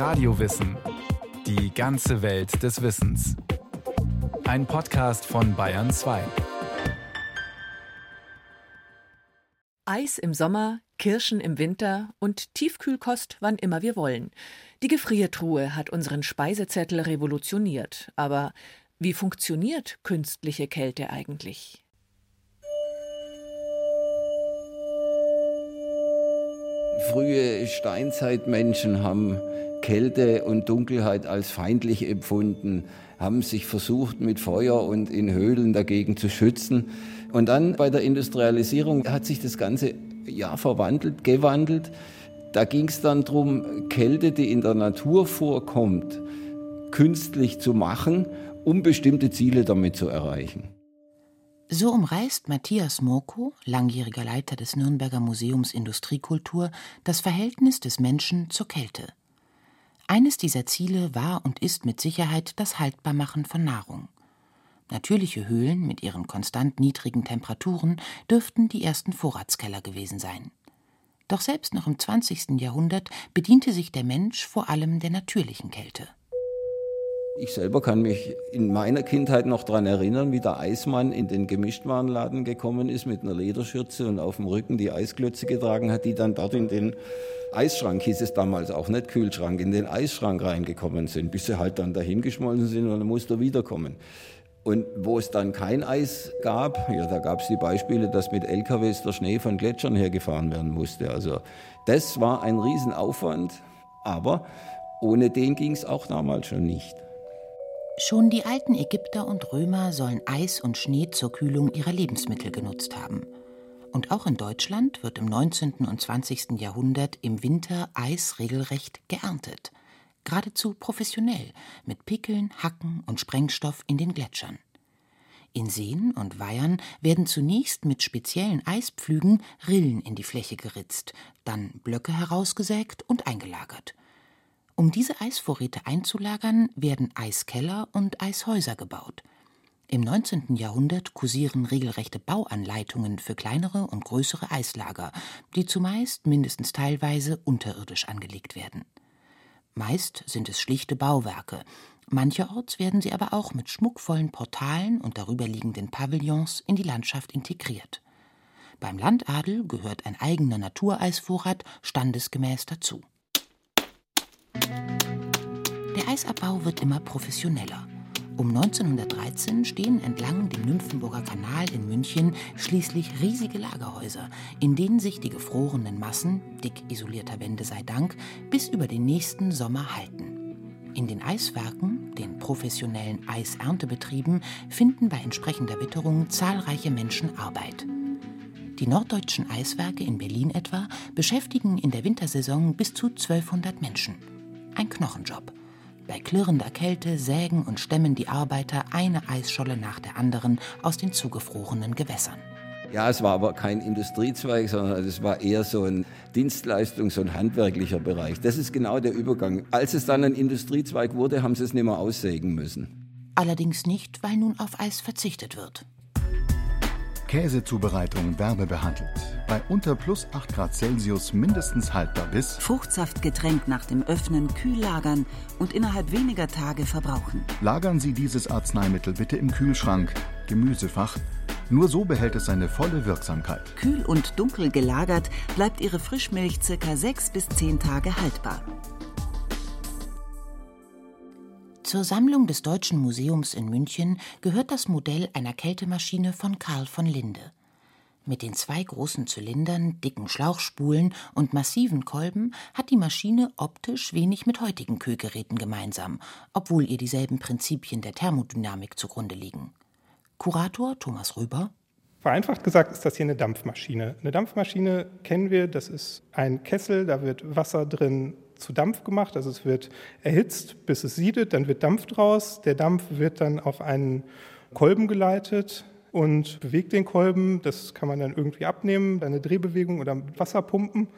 Radiowissen. Die ganze Welt des Wissens. Ein Podcast von Bayern 2. Eis im Sommer, Kirschen im Winter und Tiefkühlkost, wann immer wir wollen. Die Gefriertruhe hat unseren Speisezettel revolutioniert. Aber wie funktioniert künstliche Kälte eigentlich? Frühe Steinzeitmenschen haben Kälte und Dunkelheit als feindlich empfunden, haben sich versucht, mit Feuer und in Höhlen dagegen zu schützen. Und dann bei der Industrialisierung hat sich das Ganze ja verwandelt, gewandelt. Da ging es dann darum, Kälte, die in der Natur vorkommt, künstlich zu machen, um bestimmte Ziele damit zu erreichen. So umreißt Matthias Murko, langjähriger Leiter des Nürnberger Museums Industriekultur, das Verhältnis des Menschen zur Kälte. Eines dieser Ziele war und ist mit Sicherheit das Haltbarmachen von Nahrung. Natürliche Höhlen mit ihren konstant niedrigen Temperaturen dürften die ersten Vorratskeller gewesen sein. Doch selbst noch im 20. Jahrhundert bediente sich der Mensch vor allem der natürlichen Kälte. Ich selber kann mich in meiner Kindheit noch daran erinnern, wie der Eismann in den Gemischtwarenladen gekommen ist mit einer Lederschürze und auf dem Rücken die Eisklötze getragen hat, die dann dort in den Eisschrank, hieß es damals auch nicht Kühlschrank, in den Eisschrank reingekommen sind, bis sie halt dann dahin geschmolzen sind und dann musste er wiederkommen. Und wo es dann kein Eis gab, ja, da gab es die Beispiele, dass mit LKWs der Schnee von Gletschern hergefahren werden musste. Also das war ein Riesenaufwand, aber ohne den ging es auch damals schon nicht. Schon die alten Ägypter und Römer sollen Eis und Schnee zur Kühlung ihrer Lebensmittel genutzt haben. Und auch in Deutschland wird im 19. und 20. Jahrhundert im Winter Eis regelrecht geerntet. Geradezu professionell, mit Pickeln, Hacken und Sprengstoff in den Gletschern. In Seen und Weihern werden zunächst mit speziellen Eispflügen Rillen in die Fläche geritzt, dann Blöcke herausgesägt und eingelagert. Um diese Eisvorräte einzulagern, werden Eiskeller und Eishäuser gebaut. Im 19. Jahrhundert kursieren regelrechte Bauanleitungen für kleinere und größere Eislager, die zumeist mindestens teilweise unterirdisch angelegt werden. Meist sind es schlichte Bauwerke, mancherorts werden sie aber auch mit schmuckvollen Portalen und darüberliegenden Pavillons in die Landschaft integriert. Beim Landadel gehört ein eigener Natureisvorrat standesgemäß dazu. Der Eisabbau wird immer professioneller. Um 1913 stehen entlang dem Nymphenburger Kanal in München schließlich riesige Lagerhäuser, in denen sich die gefrorenen Massen, dick isolierter Wände sei Dank, bis über den nächsten Sommer halten. In den Eiswerken, den professionellen Eiserntebetrieben, finden bei entsprechender Witterung zahlreiche Menschen Arbeit. Die norddeutschen Eiswerke in Berlin etwa beschäftigen in der Wintersaison bis zu 1200 Menschen. Ein Knochenjob. Bei klirrender Kälte sägen und stemmen die Arbeiter eine Eisscholle nach der anderen aus den zugefrorenen Gewässern. Ja, es war aber kein Industriezweig, sondern es war eher so ein Dienstleistungs- und handwerklicher Bereich. Das ist genau der Übergang. Als es dann ein Industriezweig wurde, haben sie es nicht mehr aussägen müssen. Allerdings nicht, weil nun auf Eis verzichtet wird. Käsezubereitung wärmebehandelt. Bei unter plus 8 Grad Celsius mindestens haltbar bis Fruchtsaftgetränk nach dem Öffnen kühl lagern und innerhalb weniger Tage verbrauchen. Lagern Sie dieses Arzneimittel bitte im Kühlschrank, Gemüsefach. Nur so behält es seine volle Wirksamkeit. Kühl und dunkel gelagert bleibt Ihre Frischmilch circa 6 bis 10 Tage haltbar. Zur Sammlung des Deutschen Museums in München gehört das Modell einer Kältemaschine von Karl von Linde. Mit den zwei großen Zylindern, dicken Schlauchspulen und massiven Kolben hat die Maschine optisch wenig mit heutigen Kühlgeräten gemeinsam, obwohl ihr dieselben Prinzipien der Thermodynamik zugrunde liegen. Kurator Thomas Röber Vereinfacht gesagt ist das hier eine Dampfmaschine. Eine Dampfmaschine kennen wir, das ist ein Kessel, da wird Wasser drin zu Dampf gemacht. Also es wird erhitzt, bis es siedet, dann wird Dampf draus. Der Dampf wird dann auf einen Kolben geleitet und bewegt den Kolben. Das kann man dann irgendwie abnehmen, eine Drehbewegung oder mit Wasser pumpen.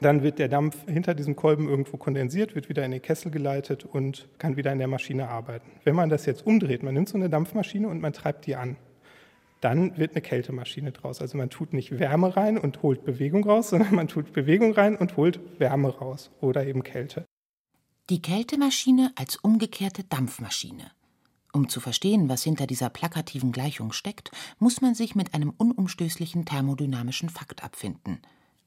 Dann wird der Dampf hinter diesem Kolben irgendwo kondensiert, wird wieder in den Kessel geleitet und kann wieder in der Maschine arbeiten. Wenn man das jetzt umdreht, man nimmt so eine Dampfmaschine und man treibt die an dann wird eine Kältemaschine draus. Also man tut nicht Wärme rein und holt Bewegung raus, sondern man tut Bewegung rein und holt Wärme raus oder eben Kälte. Die Kältemaschine als umgekehrte Dampfmaschine. Um zu verstehen, was hinter dieser plakativen Gleichung steckt, muss man sich mit einem unumstößlichen thermodynamischen Fakt abfinden.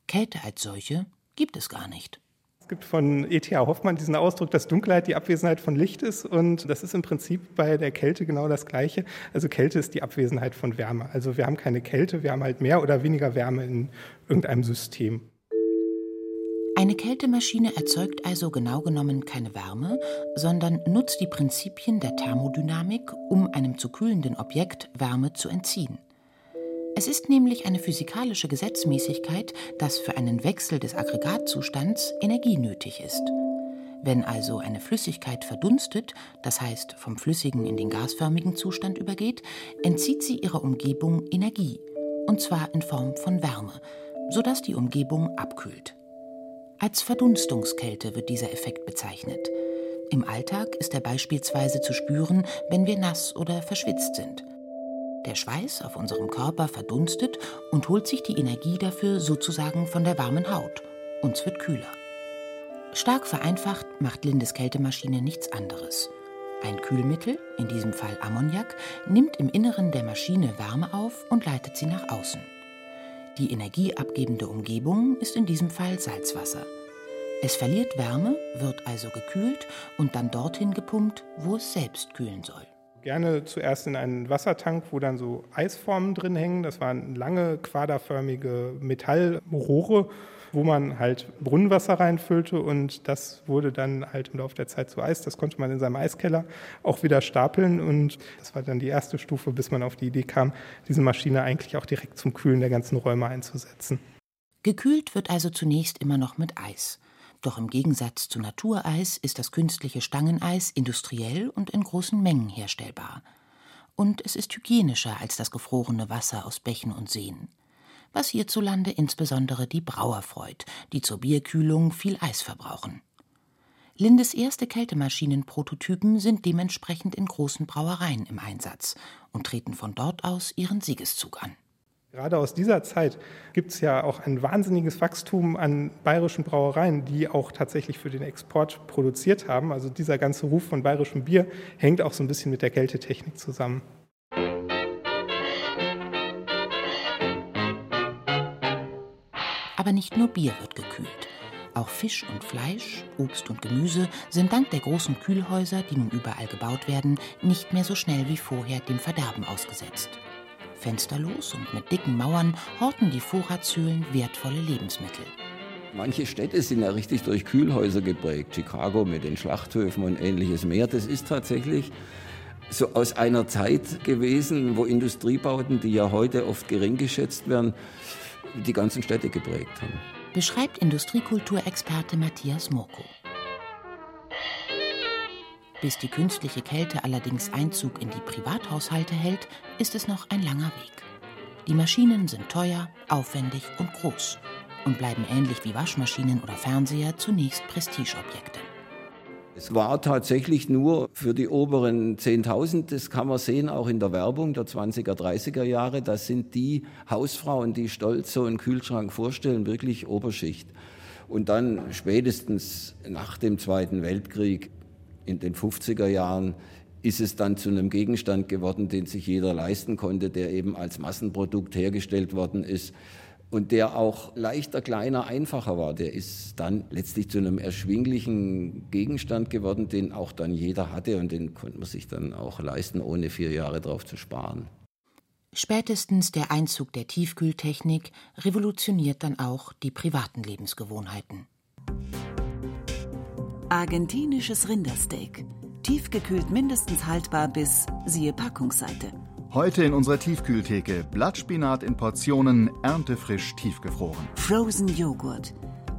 Kälte als solche gibt es gar nicht. Es gibt von E.T.A. Hoffmann diesen Ausdruck, dass Dunkelheit die Abwesenheit von Licht ist. Und das ist im Prinzip bei der Kälte genau das Gleiche. Also Kälte ist die Abwesenheit von Wärme. Also wir haben keine Kälte, wir haben halt mehr oder weniger Wärme in irgendeinem System. Eine Kältemaschine erzeugt also genau genommen keine Wärme, sondern nutzt die Prinzipien der Thermodynamik, um einem zu kühlenden Objekt Wärme zu entziehen. Es ist nämlich eine physikalische Gesetzmäßigkeit, dass für einen Wechsel des Aggregatzustands Energie nötig ist. Wenn also eine Flüssigkeit verdunstet, das heißt vom flüssigen in den gasförmigen Zustand übergeht, entzieht sie ihrer Umgebung Energie, und zwar in Form von Wärme, sodass die Umgebung abkühlt. Als Verdunstungskälte wird dieser Effekt bezeichnet. Im Alltag ist er beispielsweise zu spüren, wenn wir nass oder verschwitzt sind. Der Schweiß auf unserem Körper verdunstet und holt sich die Energie dafür sozusagen von der warmen Haut. Uns wird kühler. Stark vereinfacht macht Lindes Kältemaschine nichts anderes. Ein Kühlmittel, in diesem Fall Ammoniak, nimmt im Inneren der Maschine Wärme auf und leitet sie nach außen. Die energieabgebende Umgebung ist in diesem Fall Salzwasser. Es verliert Wärme, wird also gekühlt und dann dorthin gepumpt, wo es selbst kühlen soll. Gerne zuerst in einen Wassertank, wo dann so Eisformen drin hängen. Das waren lange quaderförmige Metallrohre wo man halt Brunnenwasser reinfüllte und das wurde dann halt im Laufe der Zeit zu Eis. Das konnte man in seinem Eiskeller auch wieder stapeln und das war dann die erste Stufe, bis man auf die Idee kam, diese Maschine eigentlich auch direkt zum Kühlen der ganzen Räume einzusetzen. Gekühlt wird also zunächst immer noch mit Eis. Doch im Gegensatz zu Natureis ist das künstliche Stangeneis industriell und in großen Mengen herstellbar. Und es ist hygienischer als das gefrorene Wasser aus Bächen und Seen was hierzulande insbesondere die Brauer freut, die zur Bierkühlung viel Eis verbrauchen. Lindes erste Kältemaschinenprototypen sind dementsprechend in großen Brauereien im Einsatz und treten von dort aus ihren Siegeszug an. Gerade aus dieser Zeit gibt es ja auch ein wahnsinniges Wachstum an bayerischen Brauereien, die auch tatsächlich für den Export produziert haben. Also dieser ganze Ruf von bayerischem Bier hängt auch so ein bisschen mit der Kältetechnik zusammen. Aber nicht nur Bier wird gekühlt. Auch Fisch und Fleisch, Obst und Gemüse sind dank der großen Kühlhäuser, die nun überall gebaut werden, nicht mehr so schnell wie vorher dem Verderben ausgesetzt. Fensterlos und mit dicken Mauern horten die Vorratshöhlen wertvolle Lebensmittel. Manche Städte sind ja richtig durch Kühlhäuser geprägt. Chicago mit den Schlachthöfen und ähnliches mehr. Das ist tatsächlich so aus einer Zeit gewesen, wo Industriebauten, die ja heute oft gering geschätzt werden, die ganzen Städte geprägt haben. Beschreibt Industriekulturexperte Matthias Murko. Bis die künstliche Kälte allerdings Einzug in die Privathaushalte hält, ist es noch ein langer Weg. Die Maschinen sind teuer, aufwendig und groß und bleiben ähnlich wie Waschmaschinen oder Fernseher zunächst Prestigeobjekte. Es war tatsächlich nur für die oberen 10.000, das kann man sehen auch in der Werbung der 20er, 30er Jahre, das sind die Hausfrauen, die stolz so einen Kühlschrank vorstellen, wirklich Oberschicht. Und dann spätestens nach dem Zweiten Weltkrieg in den 50er Jahren ist es dann zu einem Gegenstand geworden, den sich jeder leisten konnte, der eben als Massenprodukt hergestellt worden ist und der auch leichter, kleiner, einfacher war. Der ist dann letztlich zu einem erschwinglichen Gegenstand geworden, den auch dann jeder hatte und den konnte man sich dann auch leisten, ohne vier Jahre drauf zu sparen. Spätestens der Einzug der Tiefkühltechnik revolutioniert dann auch die privaten Lebensgewohnheiten. Argentinisches Rindersteak. Tiefgekühlt mindestens haltbar bis, siehe Packungsseite. Heute in unserer Tiefkühltheke Blattspinat in Portionen, erntefrisch tiefgefroren. Frozen Joghurt.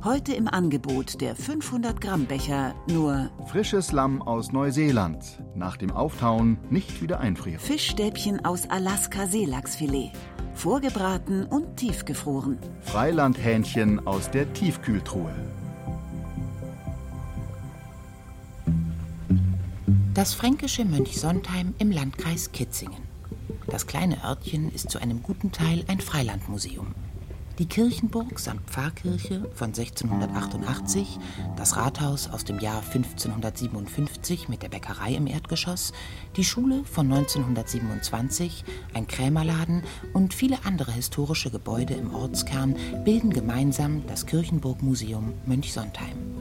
Heute im Angebot der 500 Gramm Becher nur Frisches Lamm aus Neuseeland. Nach dem Auftauen nicht wieder einfrieren. Fischstäbchen aus Alaska Seelachsfilet. Vorgebraten und tiefgefroren. Freilandhähnchen aus der Tiefkühltruhe. Das fränkische Mönch Sontheim im Landkreis Kitzingen. Das kleine Örtchen ist zu einem guten Teil ein Freilandmuseum. Die Kirchenburg samt Pfarrkirche von 1688, das Rathaus aus dem Jahr 1557 mit der Bäckerei im Erdgeschoss, die Schule von 1927, ein Krämerladen und viele andere historische Gebäude im Ortskern bilden gemeinsam das Kirchenburgmuseum Mönchsontheim.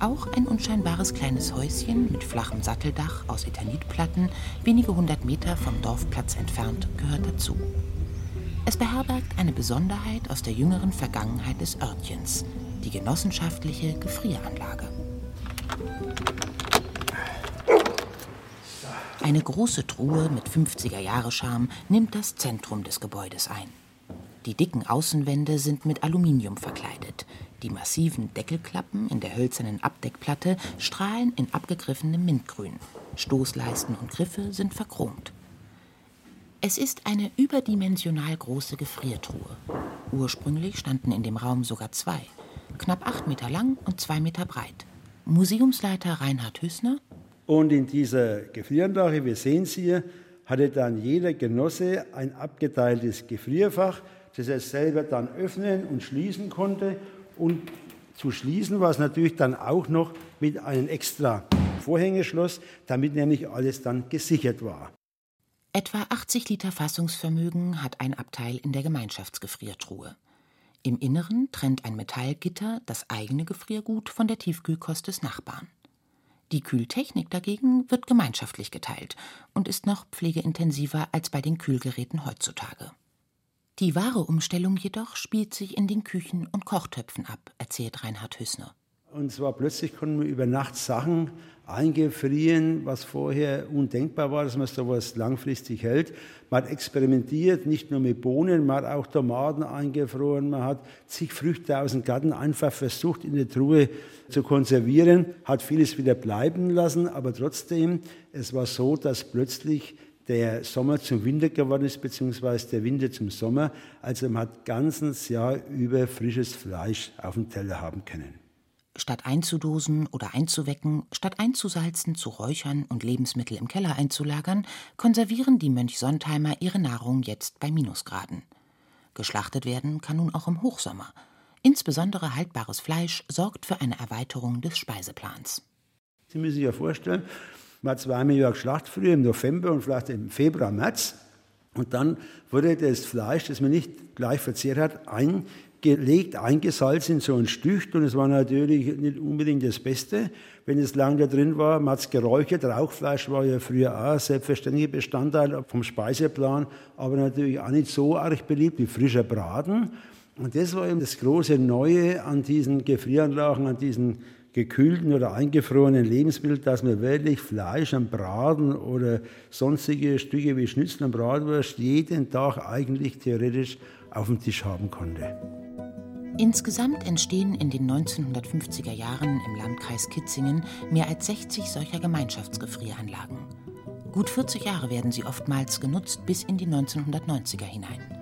Auch ein unscheinbares kleines Häuschen mit flachem Satteldach aus Eternitplatten, wenige hundert Meter vom Dorfplatz entfernt, gehört dazu. Es beherbergt eine Besonderheit aus der jüngeren Vergangenheit des Örtchens, die genossenschaftliche Gefrieranlage. Eine große Truhe mit 50er-Jahre-Charme nimmt das Zentrum des Gebäudes ein. Die dicken Außenwände sind mit Aluminium verkleidet. Die massiven Deckelklappen in der hölzernen Abdeckplatte strahlen in abgegriffenem Mintgrün. Stoßleisten und Griffe sind verchromt. Es ist eine überdimensional große Gefriertruhe. Ursprünglich standen in dem Raum sogar zwei, knapp acht Meter lang und zwei Meter breit. Museumsleiter Reinhard Hüssner. Und in dieser Gefrieranlage, wir sehen es hier, hatte dann jeder Genosse ein abgeteiltes Gefrierfach, das er selber dann öffnen und schließen konnte und zu schließen war es natürlich dann auch noch mit einem extra Vorhängeschloss, damit nämlich alles dann gesichert war. Etwa 80 Liter Fassungsvermögen hat ein Abteil in der Gemeinschaftsgefriertruhe. Im Inneren trennt ein Metallgitter das eigene Gefriergut von der Tiefkühlkost des Nachbarn. Die Kühltechnik dagegen wird gemeinschaftlich geteilt und ist noch pflegeintensiver als bei den Kühlgeräten heutzutage. Die wahre Umstellung jedoch spielt sich in den Küchen und Kochtöpfen ab, erzählt Reinhard Hüssner. Und zwar plötzlich konnten wir über Nacht Sachen eingefrieren, was vorher undenkbar war, dass man sowas langfristig hält. Man hat experimentiert, nicht nur mit Bohnen, man hat auch Tomaten eingefroren, man hat zig Früchte aus dem Garten einfach versucht, in der Truhe zu konservieren, hat vieles wieder bleiben lassen, aber trotzdem, es war so, dass plötzlich der Sommer zum Winter geworden ist, beziehungsweise der Winter zum Sommer. Also man hat ganzes Jahr über frisches Fleisch auf dem Teller haben können. Statt einzudosen oder einzuwecken, statt einzusalzen, zu räuchern und Lebensmittel im Keller einzulagern, konservieren die Mönchsontheimer ihre Nahrung jetzt bei Minusgraden. Geschlachtet werden kann nun auch im Hochsommer. Insbesondere haltbares Fleisch sorgt für eine Erweiterung des Speiseplans. Sie müssen sich ja vorstellen, man hat zweimal im Jahr geschlachtet, früher im November und vielleicht im Februar, März. Und dann wurde das Fleisch, das man nicht gleich verzehrt hat, eingelegt, eingesalzen in so ein Stücht. Und es war natürlich nicht unbedingt das Beste, wenn es lang da drin war. Man hat es geräuchert. Rauchfleisch war ja früher auch selbstverständlicher Bestandteil vom Speiseplan, aber natürlich auch nicht so arg beliebt wie frischer Braten. Und das war eben das große Neue an diesen Gefrieranlagen, an diesen gekühlten oder eingefrorenen Lebensmittel, dass man wirklich Fleisch am Braten oder sonstige Stücke wie Schnitzel und Bratwurst jeden Tag eigentlich theoretisch auf dem Tisch haben konnte. Insgesamt entstehen in den 1950er Jahren im Landkreis Kitzingen mehr als 60 solcher Gemeinschaftsgefrieranlagen. Gut 40 Jahre werden sie oftmals genutzt bis in die 1990er hinein.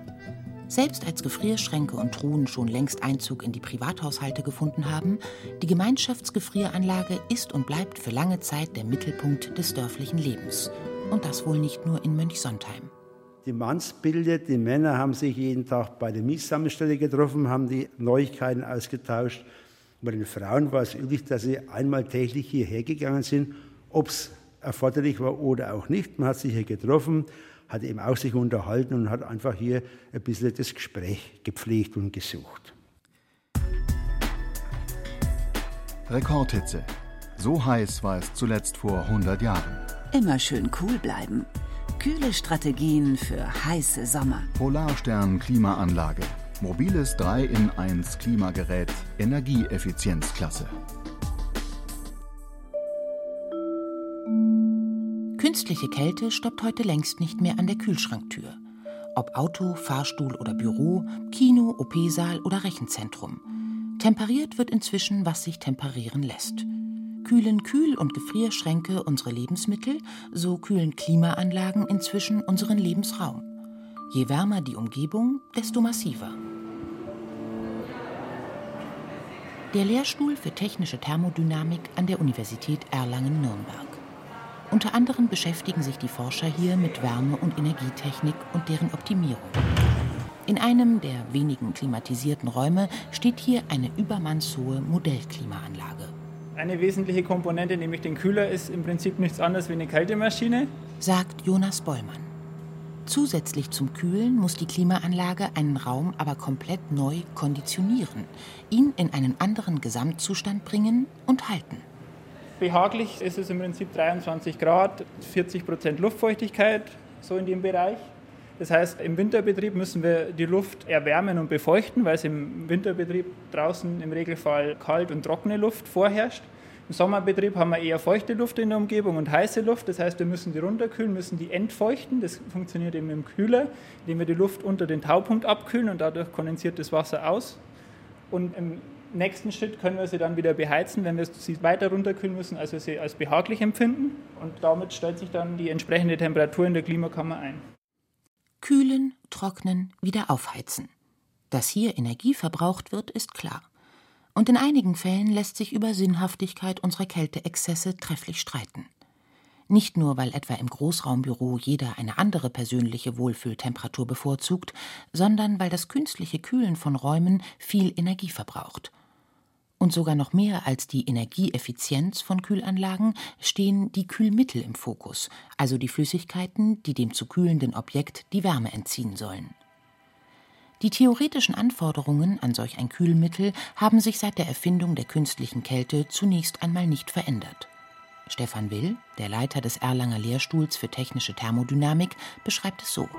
Selbst als Gefrierschränke und Truhen schon längst Einzug in die Privathaushalte gefunden haben, die Gemeinschaftsgefrieranlage ist und bleibt für lange Zeit der Mittelpunkt des dörflichen Lebens. Und das wohl nicht nur in Mönchsontheim. Die Mannsbilder, die Männer haben sich jeden Tag bei der Mietsammelstelle getroffen, haben die Neuigkeiten ausgetauscht. Bei den Frauen war es üblich, dass sie einmal täglich hierher gegangen sind, ob es erforderlich war oder auch nicht. Man hat sich hier getroffen, hat eben auch sich unterhalten und hat einfach hier ein bisschen das Gespräch gepflegt und gesucht. Rekordhitze. So heiß war es zuletzt vor 100 Jahren. Immer schön cool bleiben. Kühle Strategien für heiße Sommer. Polarstern Klimaanlage. Mobiles 3 in 1 Klimagerät. Energieeffizienzklasse. Künstliche Kälte stoppt heute längst nicht mehr an der Kühlschranktür. Ob Auto, Fahrstuhl oder Büro, Kino, OP-Saal oder Rechenzentrum. Temperiert wird inzwischen, was sich temperieren lässt. Kühlen Kühl- und Gefrierschränke unsere Lebensmittel, so kühlen Klimaanlagen inzwischen unseren Lebensraum. Je wärmer die Umgebung, desto massiver. Der Lehrstuhl für technische Thermodynamik an der Universität Erlangen-Nürnberg. Unter anderem beschäftigen sich die Forscher hier mit Wärme- und Energietechnik und deren Optimierung. In einem der wenigen klimatisierten Räume steht hier eine übermannshohe Modellklimaanlage. Eine wesentliche Komponente, nämlich den Kühler, ist im Prinzip nichts anderes wie eine Kältemaschine, sagt Jonas Bollmann. Zusätzlich zum Kühlen muss die Klimaanlage einen Raum aber komplett neu konditionieren, ihn in einen anderen Gesamtzustand bringen und halten. Behaglich ist es im Prinzip 23 Grad, 40 Prozent Luftfeuchtigkeit, so in dem Bereich. Das heißt, im Winterbetrieb müssen wir die Luft erwärmen und befeuchten, weil es im Winterbetrieb draußen im Regelfall kalt und trockene Luft vorherrscht. Im Sommerbetrieb haben wir eher feuchte Luft in der Umgebung und heiße Luft. Das heißt, wir müssen die runterkühlen, müssen die entfeuchten. Das funktioniert eben im Kühler, indem wir die Luft unter den Taupunkt abkühlen und dadurch kondensiert das Wasser aus. Und im nächsten Schritt können wir sie dann wieder beheizen, wenn wir sie weiter runterkühlen müssen, als wir sie als behaglich empfinden. Und damit stellt sich dann die entsprechende Temperatur in der Klimakammer ein. Kühlen, trocknen, wieder aufheizen. Dass hier Energie verbraucht wird, ist klar. Und in einigen Fällen lässt sich über Sinnhaftigkeit unserer Kälteexzesse trefflich streiten. Nicht nur, weil etwa im Großraumbüro jeder eine andere persönliche Wohlfühltemperatur bevorzugt, sondern weil das künstliche Kühlen von Räumen viel Energie verbraucht. Und sogar noch mehr als die Energieeffizienz von Kühlanlagen stehen die Kühlmittel im Fokus, also die Flüssigkeiten, die dem zu kühlenden Objekt die Wärme entziehen sollen. Die theoretischen Anforderungen an solch ein Kühlmittel haben sich seit der Erfindung der künstlichen Kälte zunächst einmal nicht verändert. Stefan Will, der Leiter des Erlanger Lehrstuhls für technische Thermodynamik, beschreibt es so.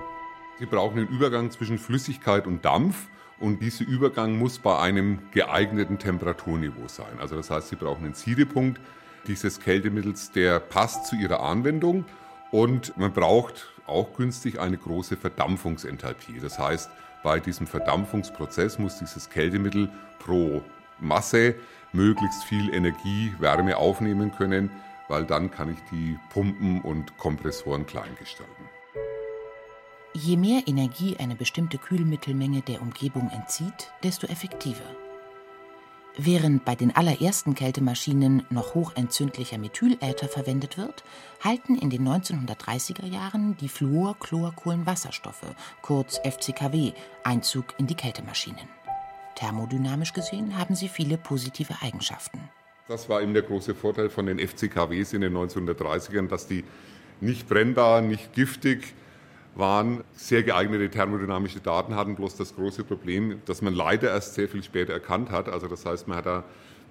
Sie brauchen den Übergang zwischen Flüssigkeit und Dampf und dieser Übergang muss bei einem geeigneten Temperaturniveau sein. Also das heißt, Sie brauchen einen Siedepunkt dieses Kältemittels, der passt zu Ihrer Anwendung und man braucht auch günstig eine große Verdampfungsenthalpie. Das heißt, bei diesem Verdampfungsprozess muss dieses Kältemittel pro Masse möglichst viel Energie, Wärme aufnehmen können, weil dann kann ich die Pumpen und Kompressoren klein gestalten. Je mehr Energie eine bestimmte Kühlmittelmenge der Umgebung entzieht, desto effektiver. Während bei den allerersten Kältemaschinen noch hochentzündlicher Methyläther verwendet wird, halten in den 1930er Jahren die Fluor-Chlorkohlenwasserstoffe, kurz FCKW, Einzug in die Kältemaschinen. Thermodynamisch gesehen haben sie viele positive Eigenschaften. Das war eben der große Vorteil von den FCKWs in den 1930ern, dass die nicht brennbar, nicht giftig, waren, sehr geeignete thermodynamische Daten hatten, bloß das große Problem, dass man leider erst sehr viel später erkannt hat. Also das heißt, man hat da ein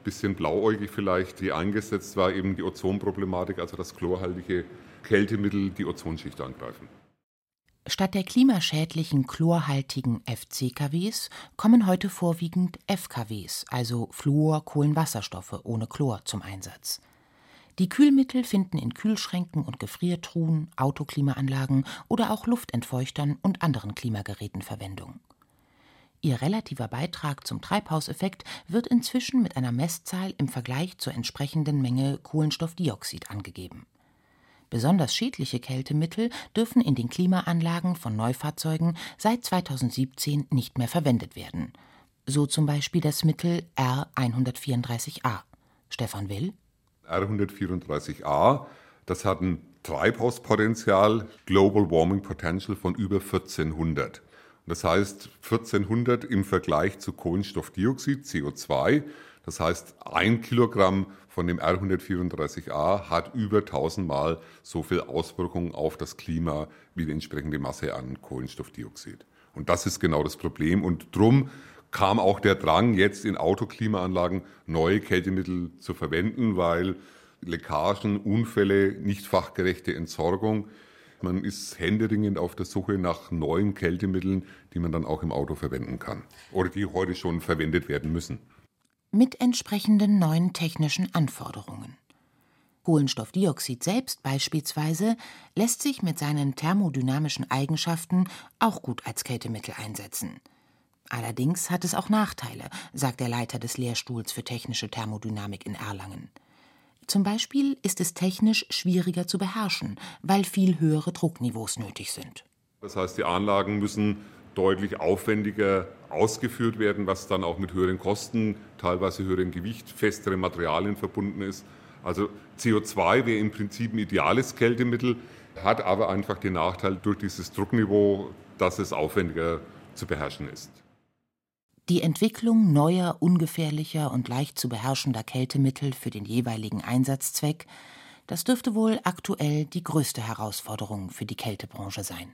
bisschen blauäugig vielleicht, die eingesetzt war eben die Ozonproblematik, also das chlorhaltige Kältemittel die Ozonschicht angreifen. Statt der klimaschädlichen chlorhaltigen FCKWs kommen heute vorwiegend FKWs, also Fluor-Kohlenwasserstoffe ohne Chlor, zum Einsatz. Die Kühlmittel finden in Kühlschränken und Gefriertruhen, Autoklimaanlagen oder auch Luftentfeuchtern und anderen Klimageräten Verwendung. Ihr relativer Beitrag zum Treibhauseffekt wird inzwischen mit einer Messzahl im Vergleich zur entsprechenden Menge Kohlenstoffdioxid angegeben. Besonders schädliche Kältemittel dürfen in den Klimaanlagen von Neufahrzeugen seit 2017 nicht mehr verwendet werden. So zum Beispiel das Mittel R134a. Stefan Will R134a, das hat ein Treibhauspotenzial, Global Warming Potential von über 1400. Das heißt 1400 im Vergleich zu Kohlenstoffdioxid, CO2. Das heißt, ein Kilogramm von dem R134a hat über 1000 Mal so viel Auswirkungen auf das Klima wie die entsprechende Masse an Kohlenstoffdioxid. Und das ist genau das Problem. Und drum kam auch der Drang, jetzt in Autoklimaanlagen neue Kältemittel zu verwenden, weil Leckagen, Unfälle, nicht fachgerechte Entsorgung. Man ist händeringend auf der Suche nach neuen Kältemitteln, die man dann auch im Auto verwenden kann oder die heute schon verwendet werden müssen. Mit entsprechenden neuen technischen Anforderungen. Kohlenstoffdioxid selbst beispielsweise lässt sich mit seinen thermodynamischen Eigenschaften auch gut als Kältemittel einsetzen. Allerdings hat es auch Nachteile, sagt der Leiter des Lehrstuhls für technische Thermodynamik in Erlangen. Zum Beispiel ist es technisch schwieriger zu beherrschen, weil viel höhere Druckniveaus nötig sind. Das heißt, die Anlagen müssen deutlich aufwendiger ausgeführt werden, was dann auch mit höheren Kosten, teilweise höherem Gewicht, festeren Materialien verbunden ist. Also CO2 wäre im Prinzip ein ideales Kältemittel, hat aber einfach den Nachteil durch dieses Druckniveau, dass es aufwendiger zu beherrschen ist. Die Entwicklung neuer, ungefährlicher und leicht zu beherrschender Kältemittel für den jeweiligen Einsatzzweck, das dürfte wohl aktuell die größte Herausforderung für die Kältebranche sein.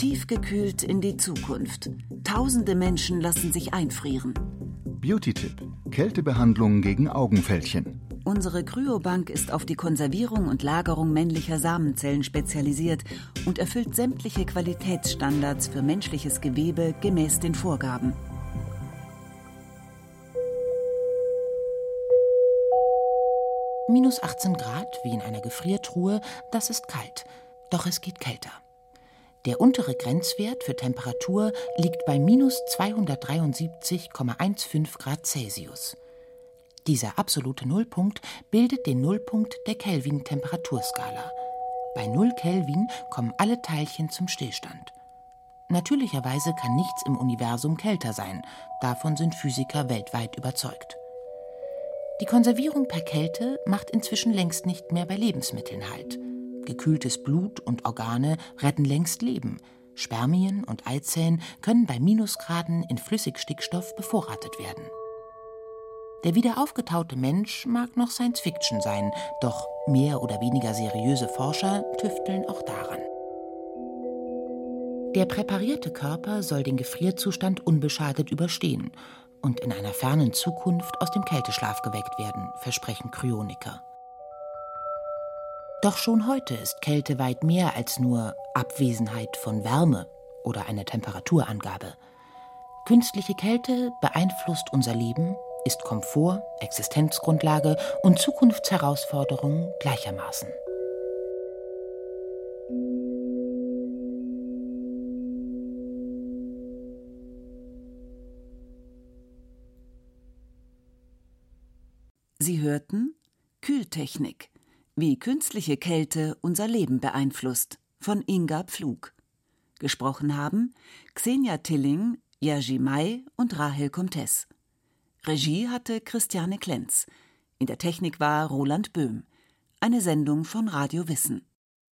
Tiefgekühlt in die Zukunft. Tausende Menschen lassen sich einfrieren. Beauty-Tipp: Kältebehandlung gegen Augenfältchen. Unsere Kryobank ist auf die Konservierung und Lagerung männlicher Samenzellen spezialisiert und erfüllt sämtliche Qualitätsstandards für menschliches Gewebe gemäß den Vorgaben. Minus 18 Grad, wie in einer Gefriertruhe, das ist kalt. Doch es geht kälter. Der untere Grenzwert für Temperatur liegt bei minus 273,15 Grad Celsius. Dieser absolute Nullpunkt bildet den Nullpunkt der Kelvin-Temperaturskala. Bei 0 Kelvin kommen alle Teilchen zum Stillstand. Natürlicherweise kann nichts im Universum kälter sein, davon sind Physiker weltweit überzeugt. Die Konservierung per Kälte macht inzwischen längst nicht mehr bei Lebensmitteln Halt. Gekühltes Blut und Organe retten längst Leben. Spermien und Eizellen können bei Minusgraden in Flüssigstickstoff bevorratet werden. Der wieder aufgetaute Mensch mag noch Science Fiction sein, doch mehr oder weniger seriöse Forscher tüfteln auch daran. Der präparierte Körper soll den Gefrierzustand unbeschadet überstehen und in einer fernen Zukunft aus dem Kälteschlaf geweckt werden, versprechen Kryoniker. Doch schon heute ist Kälte weit mehr als nur Abwesenheit von Wärme oder eine Temperaturangabe. Künstliche Kälte beeinflusst unser Leben, ist Komfort, Existenzgrundlage und Zukunftsherausforderung gleichermaßen. Sie hörten Kühltechnik wie künstliche Kälte unser Leben beeinflusst von Inga Pflug. Gesprochen haben Xenia Tilling, Jerzy May und Rahel Comtes. Regie hatte Christiane Klenz. In der Technik war Roland Böhm. Eine Sendung von Radio Wissen.